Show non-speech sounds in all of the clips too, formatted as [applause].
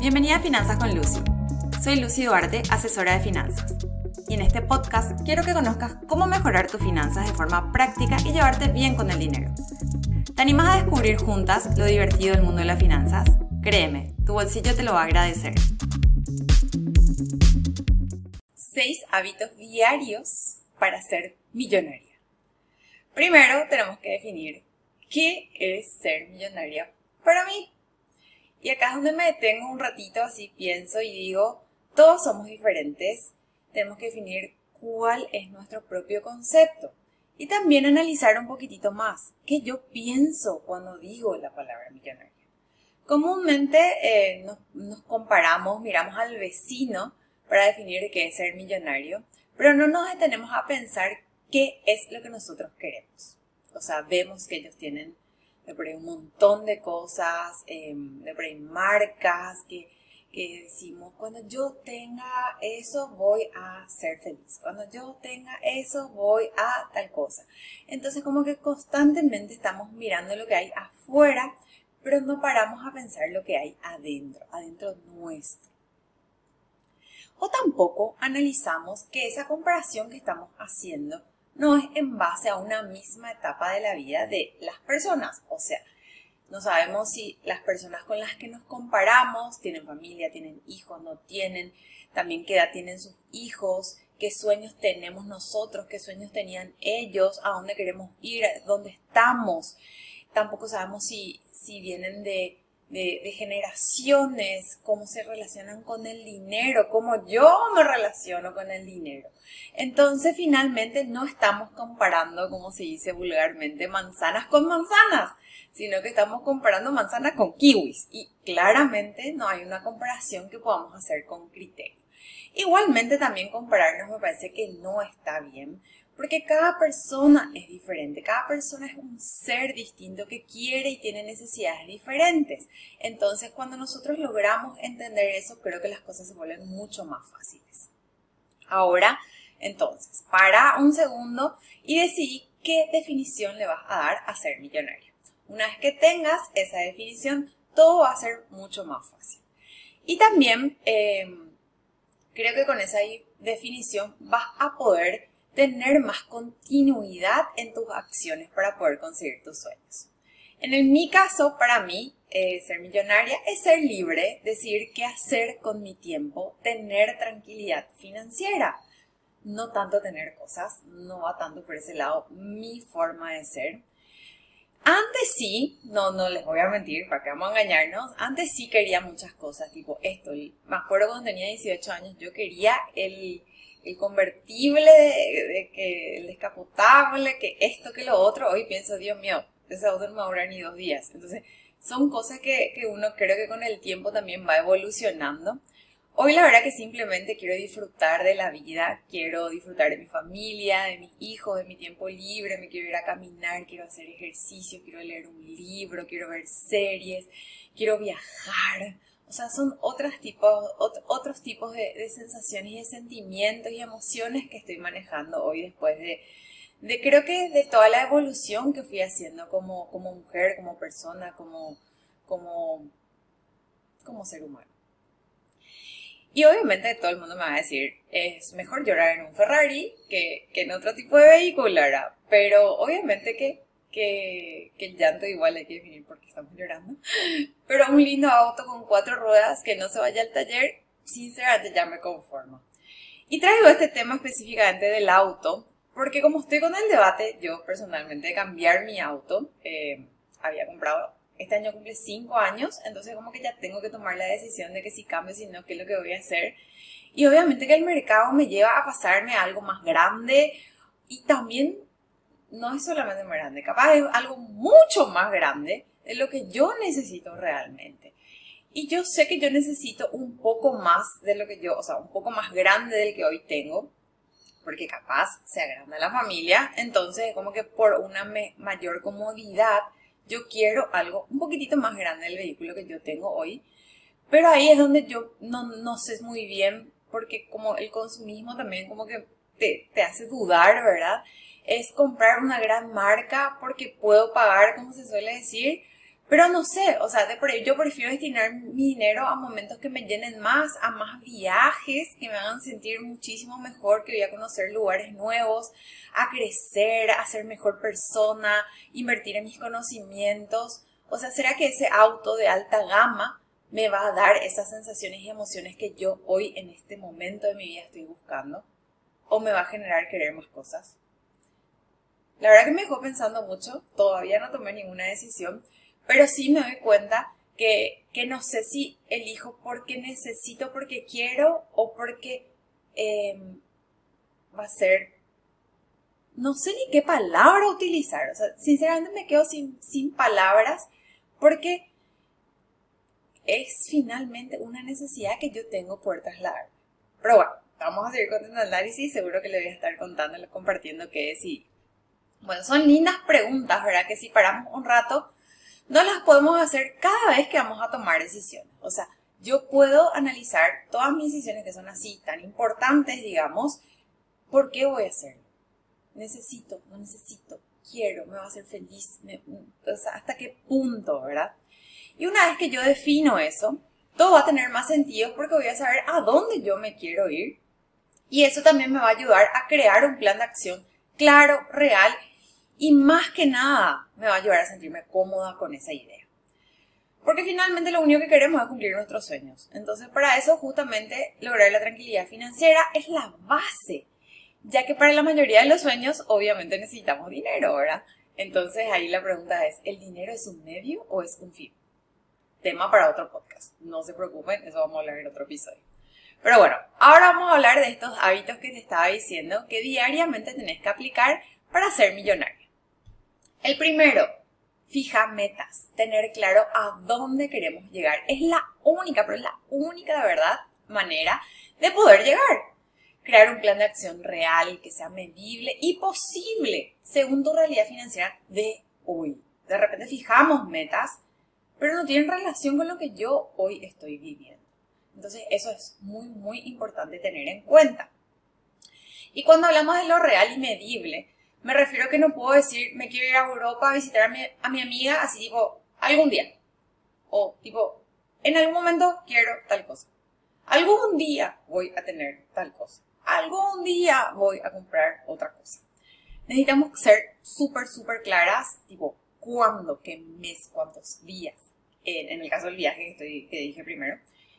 Bienvenida a Finanzas con Lucy. Soy Lucy Duarte, asesora de finanzas. Y en este podcast quiero que conozcas cómo mejorar tus finanzas de forma práctica y llevarte bien con el dinero. ¿Te animas a descubrir juntas lo divertido del mundo de las finanzas? Créeme, tu bolsillo te lo va a agradecer. 6 hábitos diarios para ser millonaria. Primero tenemos que definir qué es ser millonaria para mí. Y acá es donde me detengo un ratito, así pienso y digo, todos somos diferentes, tenemos que definir cuál es nuestro propio concepto. Y también analizar un poquitito más qué yo pienso cuando digo la palabra millonaria. Comúnmente eh, nos, nos comparamos, miramos al vecino para definir qué es ser millonario, pero no nos detenemos a pensar qué es lo que nosotros queremos. O sea, vemos que ellos tienen de por un montón de cosas, em, de por marcas que, que decimos, cuando yo tenga eso voy a ser feliz, cuando yo tenga eso voy a tal cosa. Entonces como que constantemente estamos mirando lo que hay afuera, pero no paramos a pensar lo que hay adentro, adentro nuestro. O tampoco analizamos que esa comparación que estamos haciendo no es en base a una misma etapa de la vida de las personas. O sea, no sabemos si las personas con las que nos comparamos tienen familia, tienen hijos, no tienen, también qué edad tienen sus hijos, qué sueños tenemos nosotros, qué sueños tenían ellos, a dónde queremos ir, dónde estamos. Tampoco sabemos si, si vienen de de, generaciones, cómo se relacionan con el dinero, cómo yo me relaciono con el dinero. Entonces, finalmente, no estamos comparando, como se dice vulgarmente, manzanas con manzanas, sino que estamos comparando manzanas con kiwis. Y claramente no hay una comparación que podamos hacer con criterio. Igualmente, también compararnos me parece que no está bien, porque cada persona es diferente, cada persona es un ser distinto que quiere y tiene necesidades diferentes. Entonces, cuando nosotros logramos entender eso, creo que las cosas se vuelven mucho más fáciles. Ahora, entonces, para un segundo y decidí qué definición le vas a dar a ser millonario. Una vez que tengas esa definición, todo va a ser mucho más fácil. Y también eh, creo que con esa definición vas a poder tener más continuidad en tus acciones para poder conseguir tus sueños. En mi caso, para mí, eh, ser millonaria es ser libre, decir qué hacer con mi tiempo, tener tranquilidad financiera. No tanto tener cosas, no va tanto por ese lado mi forma de ser. Antes sí, no, no les voy a mentir, para que vamos a engañarnos, antes sí quería muchas cosas, tipo esto. Me acuerdo cuando tenía 18 años, yo quería el, el convertible, de, que el descapotable, que esto, que lo otro, hoy pienso, Dios mío, ese auto no me va a ni dos días. Entonces, son cosas que, que uno creo que con el tiempo también va evolucionando. Hoy la verdad que simplemente quiero disfrutar de la vida, quiero disfrutar de mi familia, de mis hijos, de mi tiempo libre, me quiero ir a caminar, quiero hacer ejercicio, quiero leer un libro, quiero ver series, quiero viajar. O sea, son otros tipos, otros tipos de, sensaciones y de sentimientos y emociones que estoy manejando hoy después de, de creo que de toda la evolución que fui haciendo como, mujer, como persona, como, como, como ser humano. Y obviamente todo el mundo me va a decir, es mejor llorar en un Ferrari que, que en otro tipo de vehículo, ¿verdad? Pero obviamente que que, el llanto igual hay que definir porque estamos llorando. Pero un lindo auto con cuatro ruedas que no se vaya al taller, sinceramente ya me conformo. Y traigo este tema específicamente del auto, porque como estoy con el debate, yo personalmente de cambiar mi auto, eh, había comprado, este año cumple cinco años, entonces como que ya tengo que tomar la decisión de que si cambio, si no, qué es lo que voy a hacer. Y obviamente que el mercado me lleva a pasarme a algo más grande y también no es solamente más grande, capaz es algo mucho más grande de lo que yo necesito realmente. Y yo sé que yo necesito un poco más de lo que yo, o sea, un poco más grande del que hoy tengo, porque capaz se agranda la familia, entonces como que por una mayor comodidad yo quiero algo un poquitito más grande del vehículo que yo tengo hoy, pero ahí es donde yo no, no sé muy bien, porque como el consumismo también como que te, te hace dudar, ¿verdad? Es comprar una gran marca porque puedo pagar, como se suele decir, Pero no sé, o sea, de por yo prefiero destinar mi dinero a momentos que me llenen más, a más viajes, que me hagan sentir muchísimo mejor, que voy a conocer lugares nuevos, a crecer, a ser mejor persona, invertir en mis conocimientos. O sea, ¿será que ese auto de alta gama me va a dar esas sensaciones y emociones que yo hoy en este momento de mi vida estoy buscando? ¿O me va a generar querer más cosas? La verdad que me dejó pensando mucho, todavía no tomé ninguna decisión, pero sí me doy cuenta que, no sé si elijo porque necesito, porque quiero o porque em, va a ser... No sé ni qué palabra utilizar. O sea, sinceramente me quedo sin, sin palabras porque es finalmente una necesidad que yo tengo por trasladar. Pero bueno, vamos a seguir con análisis. Seguro que le voy a estar contando, compartiendo qué es y... Bueno, son lindas preguntas, ¿verdad? Que si paramos un rato no las podemos hacer cada vez que vamos a tomar decisiones. O sea, yo puedo analizar todas mis decisiones que son así, tan importantes, digamos, ¿por qué voy a hacerlo? Necesito, no necesito, quiero, me va a hacer feliz, hasta qué punto, ¿verdad? Y una vez que yo defino eso, todo va a tener más sentido porque voy a saber a dónde yo me quiero ir. Y eso también me va a ayudar a crear un plan de acción claro, real y más que nada me va a ayudar a sentirme cómoda con esa idea. Porque finalmente lo único que queremos es cumplir nuestros sueños. Entonces para eso justamente lograr la tranquilidad financiera es la base. Ya que para la mayoría de los sueños obviamente necesitamos dinero, ¿verdad? Entonces ahí la pregunta es, ¿el dinero es un medio o es un fin? Tema para otro podcast. No se preocupen, eso vamos a hablar en otro episodio. Pero bueno, ahora vamos a hablar de estos hábitos que te estaba diciendo que diariamente tenés que aplicar para ser millonario. El primero, fija metas, tener claro a dónde queremos llegar. Es la única, pero es la única de verdad manera de poder llegar. Crear un plan de acción real, que sea medible y posible según tu realidad financiera de hoy. De repente fijamos metas, pero no tienen relación con lo que yo hoy estoy viviendo. Entonces eso es muy, muy importante tener en cuenta. Y cuando hablamos de lo real y medible, me refiero a que no puedo decir, me quiero ir a Europa a visitar a mi, amiga, así tipo, algún día. O tipo, en algún momento quiero tal cosa. Algún día voy a tener tal cosa. Algún día voy a comprar otra cosa. Necesitamos ser súper, súper claras, tipo, cuándo, qué mes, cuántos días. En, el caso del viaje que, estoy, que dije primero,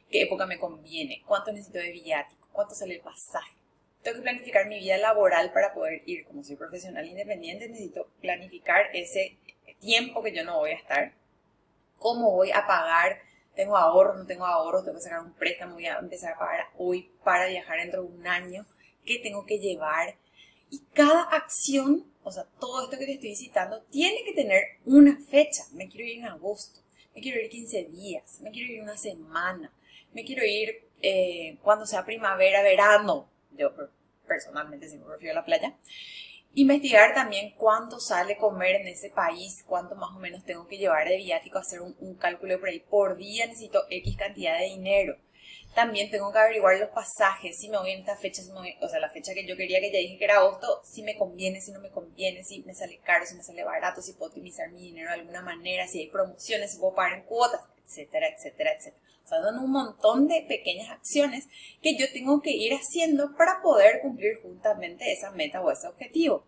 qué época me conviene, cuánto necesito de viático, cuánto sale el pasaje tengo que planificar mi vida laboral para poder ir. Como soy profesional independiente, necesito planificar ese tiempo que yo no voy a estar. ¿Cómo voy a pagar? ¿Tengo ahorros? ¿No tengo ahorros? ¿Tengo que sacar un préstamo? ¿Voy a empezar a pagar hoy para viajar dentro de un año? ¿Qué tengo que llevar? Y cada acción, o sea, todo esto que te estoy citando, tiene que tener una fecha. Me quiero ir en agosto, me quiero ir 15 días, me quiero ir una semana, me quiero ir eh, cuando sea primavera, verano, yo personalmente siempre prefiero la playa. Investigar también cuánto sale comer en ese país, cuánto más o menos tengo que llevar de viático, hacer un, cálculo por ahí. Por día necesito X cantidad de dinero. También tengo que averiguar los pasajes, si me voy en esta fecha, o sea, la fecha que yo quería que ya dije que era agosto, si me conviene, si no me conviene, si me sale caro, si me sale barato, si puedo optimizar mi dinero de alguna manera, si hay promociones, si puedo pagar en cuotas, etcétera, etcétera, etcétera. O sea, son un montón de pequeñas acciones que yo tengo que ir haciendo para poder cumplir justamente esa meta o ese objetivo.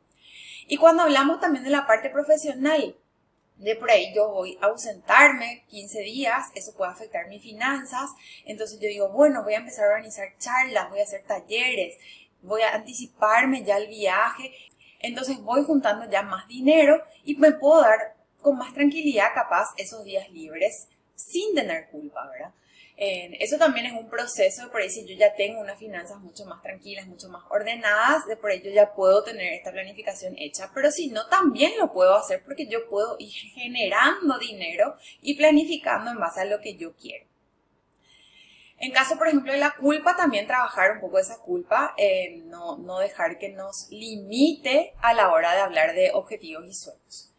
Y cuando hablamos también de la parte profesional, de por ahí yo voy a ausentarme 15 días, eso puede afectar mis finanzas, entonces yo digo, bueno, voy a empezar a organizar charlas, voy a hacer talleres, voy a anticiparme ya el viaje, entonces voy juntando ya más dinero y me puedo dar con más tranquilidad capaz esos días libres sin tener culpa, ¿verdad? Eso también es un proceso, por ahí si yo ya tengo unas finanzas mucho más tranquilas, mucho más ordenadas, de por ello ya puedo tener esta planificación hecha, pero si no, también lo puedo hacer porque yo puedo ir generando dinero y planificando en base a lo que yo quiero. En caso, por ejemplo, de la culpa, también trabajar un poco esa culpa, eh, no, no dejar que nos limite a la hora de hablar de objetivos y sueños.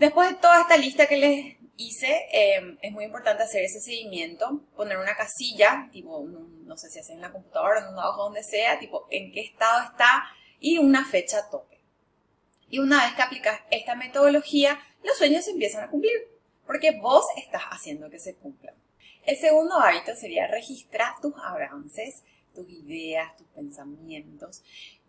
Después de toda esta lista que les hice, em, es muy importante hacer ese seguimiento, poner una casilla, tipo, no sé si haces en la computadora, en un hoja, donde sea, tipo, en qué estado está y una fecha tope. Y una vez que aplicas esta metodología, los sueños se empiezan a cumplir, porque vos estás haciendo que se cumplan. El segundo hábito sería registrar tus avances, tus ideas, tus pensamientos.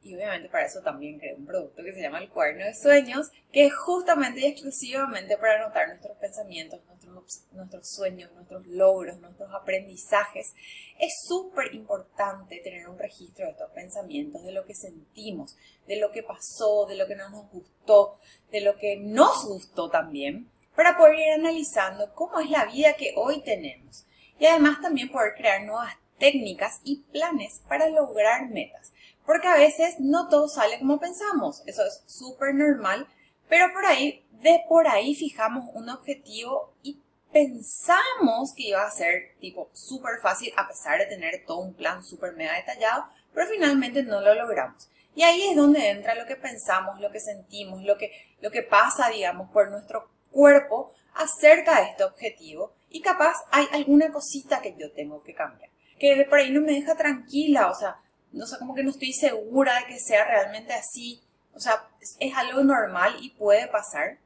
Y obviamente para eso también creé un producto que se llama el cuaderno de sueños, que es justamente y exclusivamente para anotar nuestros pensamientos, nuestros, nuestros sueños, nuestros logros, nuestros aprendizajes. Es súper importante tener un registro de estos pensamientos, de lo que sentimos, de lo que pasó, de lo que no nos gustó, de lo que nos gustó también, para poder ir analizando cómo es la vida que hoy tenemos. Y además también poder crear nuevas técnicas y planes para lograr metas. Porque a veces no todo sale como pensamos. Eso es súper normal. Pero por ahí, de por ahí fijamos un objetivo y pensamos que iba a ser tipo súper fácil a pesar de tener todo un plan súper mega detallado, pero finalmente no lo logramos. Y ahí es donde entra lo que pensamos, lo que sentimos, lo que, lo que pasa, digamos, por nuestro cuerpo acerca de este objetivo. Y capaz hay alguna cosita que yo tengo que cambiar, que de por ahí no me deja tranquila, o sea, no sé, como que no estoy segura de que sea realmente así. O sea, es, algo normal y puede pasar.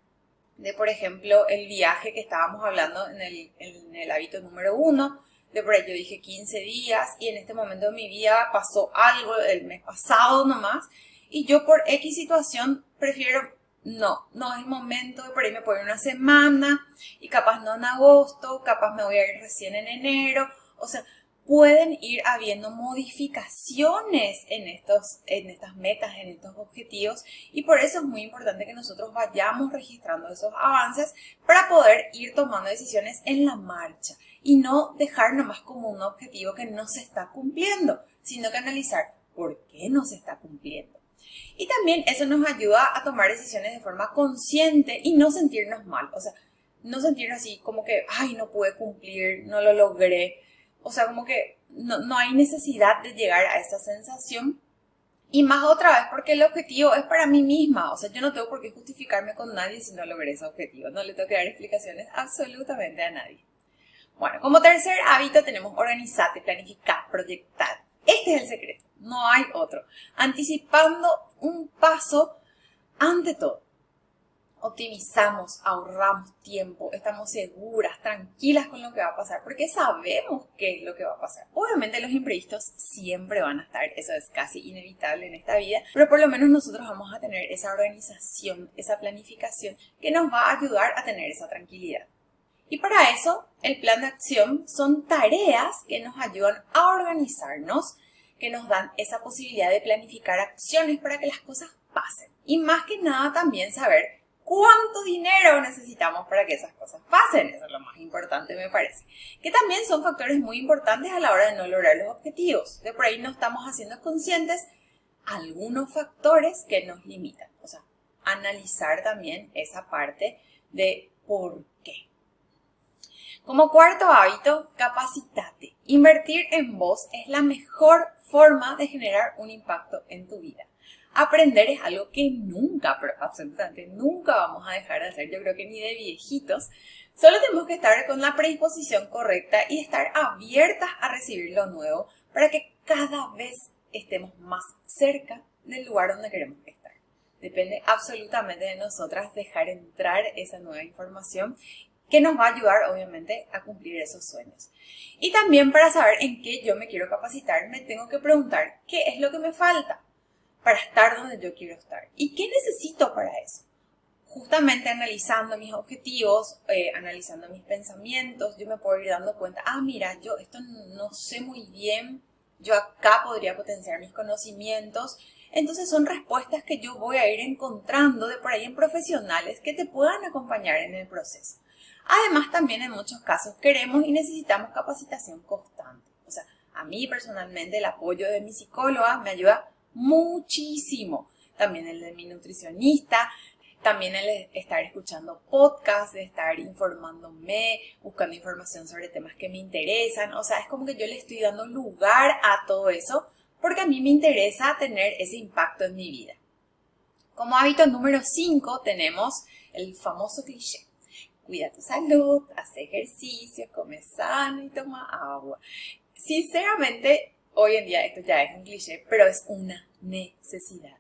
De, por ejemplo, el viaje que estábamos hablando en el, en el hábito número uno, de por ahí yo dije 15 días y en este momento de mi vida pasó algo el mes pasado nomás y yo por X situación prefiero, no, no es el momento, de por ahí me puedo ir una semana y capaz no en agosto, capaz me voy a ir recién en enero, o sea, pueden ir habiendo modificaciones en, estos, en estas metas, en estos objetivos y por eso es muy importante que nosotros vayamos registrando esos avances para poder ir tomando decisiones en la marcha y no dejar nomás como un objetivo que no se está cumpliendo, sino que analizar por qué no se está cumpliendo. Y también eso nos ayuda a tomar decisiones de forma consciente y no sentirnos mal, o sea, no sentirnos así como que, ay, no pude cumplir, no lo logré, o sea, como que no, hay necesidad de llegar a esa sensación. Y más otra vez, porque el objetivo es para mí misma. O sea, yo no tengo por qué justificarme con nadie si no logré ese objetivo. No le tengo que dar explicaciones absolutamente a nadie. Bueno, como tercer hábito tenemos organizarte, planificar, proyectar. Este es el secreto, no hay otro. Anticipando un paso ante todo optimizamos, ahorramos tiempo, estamos seguras, tranquilas con lo que va a pasar, porque sabemos qué es lo que va a pasar. Obviamente los imprevistos siempre van a estar, eso es casi inevitable en esta vida, pero por lo menos nosotros vamos a tener esa organización, esa planificación que nos va a ayudar a tener esa tranquilidad. Y para eso, el plan de acción son tareas que nos ayudan a organizarnos, que nos dan esa posibilidad de planificar acciones para que las cosas pasen. Y más que nada también saber cuánto dinero necesitamos para que esas cosas pasen. Eso es lo más importante, me parece. Que también son factores muy importantes a la hora de no lograr los objetivos. De por ahí no estamos haciendo conscientes algunos factores que nos limitan. O sea, analizar también esa parte de por qué. Como cuarto hábito, capacitate. Invertir en vos es la mejor forma de generar un impacto en tu vida aprender es algo que nunca, pero absolutamente nunca vamos a dejar de hacer, yo creo que ni de viejitos. Solo tenemos que estar con la predisposición correcta y estar abiertas a recibir lo nuevo para que cada vez estemos más cerca del lugar donde queremos estar. Depende absolutamente de nosotras dejar entrar esa nueva información que nos va a ayudar obviamente a cumplir esos sueños. Y también para saber en qué yo me quiero capacitar, me tengo que preguntar qué es lo que me falta para estar donde yo quiero estar. ¿Y qué necesito para eso? Justamente analizando mis objetivos, eh, analizando mis pensamientos, yo me puedo ir dando cuenta, ah, mira, yo esto no sé muy bien, yo acá podría potenciar mis conocimientos. Entonces son respuestas que yo voy a ir encontrando de por ahí en profesionales que te puedan acompañar en el proceso. Además, también en muchos casos queremos y necesitamos capacitación constante. O sea, a mí personalmente el apoyo de mi psicóloga me ayuda muchísimo. También el de mi nutricionista, también el estar escuchando podcasts, estar informándome, buscando información sobre temas que me interesan. O sea, es como que yo le estoy dando lugar a todo eso porque a mí me interesa tener ese impacto en mi vida. Como hábito número 5 tenemos el famoso cliché. Cuida tu salud, haz ejercicio, come sano y toma agua. Sinceramente, Hoy en día esto ya es un cliché, pero es una necesidad.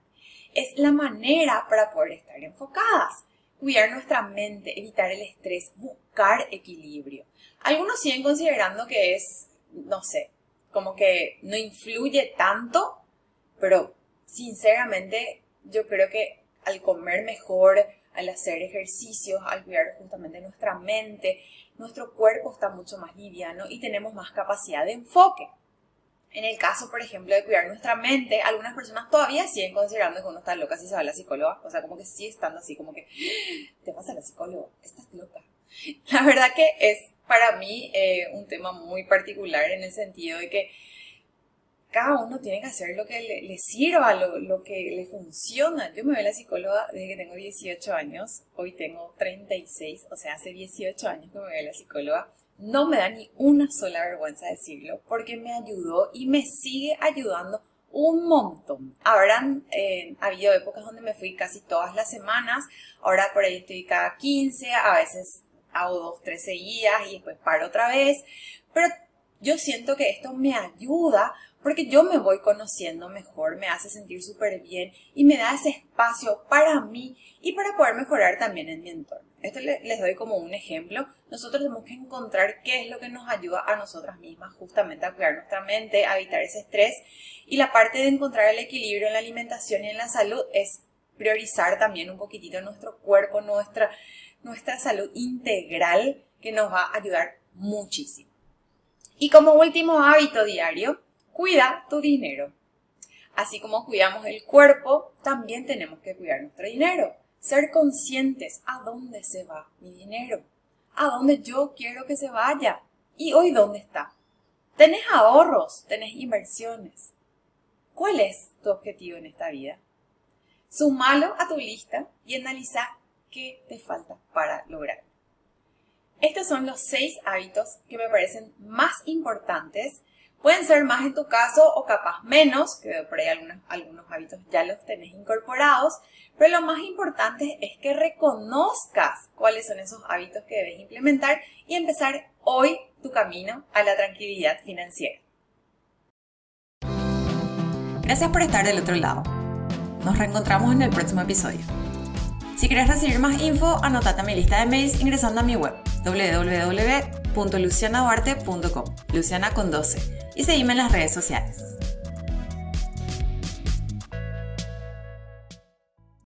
Es la manera para poder estar enfocadas. cuidar nuestra mente, evitar el estrés, buscar equilibrio. Algunos siguen considerando que es, no sé, como que no influye tanto, pero sinceramente yo creo que al comer mejor, al hacer ejercicios, al cuidar justamente nuestra mente, nuestro cuerpo está mucho más liviano y tenemos más capacidad de enfoque. En el caso, por ejemplo, de cuidar nuestra mente, algunas personas todavía siguen considerando que uno está loca si se va a la psicóloga. O sea, como que sigue estando así, como que, te vas a la psicóloga, estás loca. [laughs] La verdad que es para mí eh, un tema muy particular en el sentido de que cada uno tiene que hacer lo que le, sirva, lo, que le funciona. Yo me veo la psicóloga desde que tengo 18 años, hoy tengo 36, o sea, hace 18 años que me veo la psicóloga. No me da ni una sola vergüenza decirlo, porque me ayudó y me sigue ayudando un montón. Habrán eh, habido épocas donde me fui casi todas las semanas, ahora por ahí estoy cada 15, a veces hago dos, tres seguidas y después paro otra vez, pero yo siento que esto me ayuda porque yo me voy conociendo mejor, me hace sentir súper bien y me da ese espacio para mí y para poder mejorar también en mi entorno. Esto les doy como un ejemplo. Nosotros tenemos que encontrar qué es lo que nos ayuda a nosotras mismas justamente a cuidar nuestra mente, a evitar ese estrés. Y la parte de encontrar el equilibrio en la alimentación y en la salud es priorizar también un poquitito nuestro cuerpo, nuestra, nuestra salud integral que nos va a ayudar muchísimo. Y como último hábito diario, cuida tu dinero. Así como cuidamos el cuerpo, también tenemos que cuidar nuestro dinero. Ser conscientes a dónde se va mi dinero, a dónde yo quiero que se vaya y hoy dónde está. Tenés ahorros, tenés inversiones. ¿Cuál es tu objetivo en esta vida? Sumalo a tu lista y analiza qué te falta para lograr. Estos son los seis hábitos que me parecen más importantes Pueden ser más en tu caso o capaz menos, que por ahí algunos, algunos hábitos ya los tenés incorporados, pero lo más importante es que reconozcas cuáles son esos hábitos que debes implementar y empezar hoy tu camino a la tranquilidad financiera. Gracias por estar del otro lado. Nos reencontramos en el próximo episodio. Si quieres recibir más info, anotate a mi lista de mails ingresando a mi web www.lucianaduarte.com, Luciana con 12 y seguime en las redes sociales.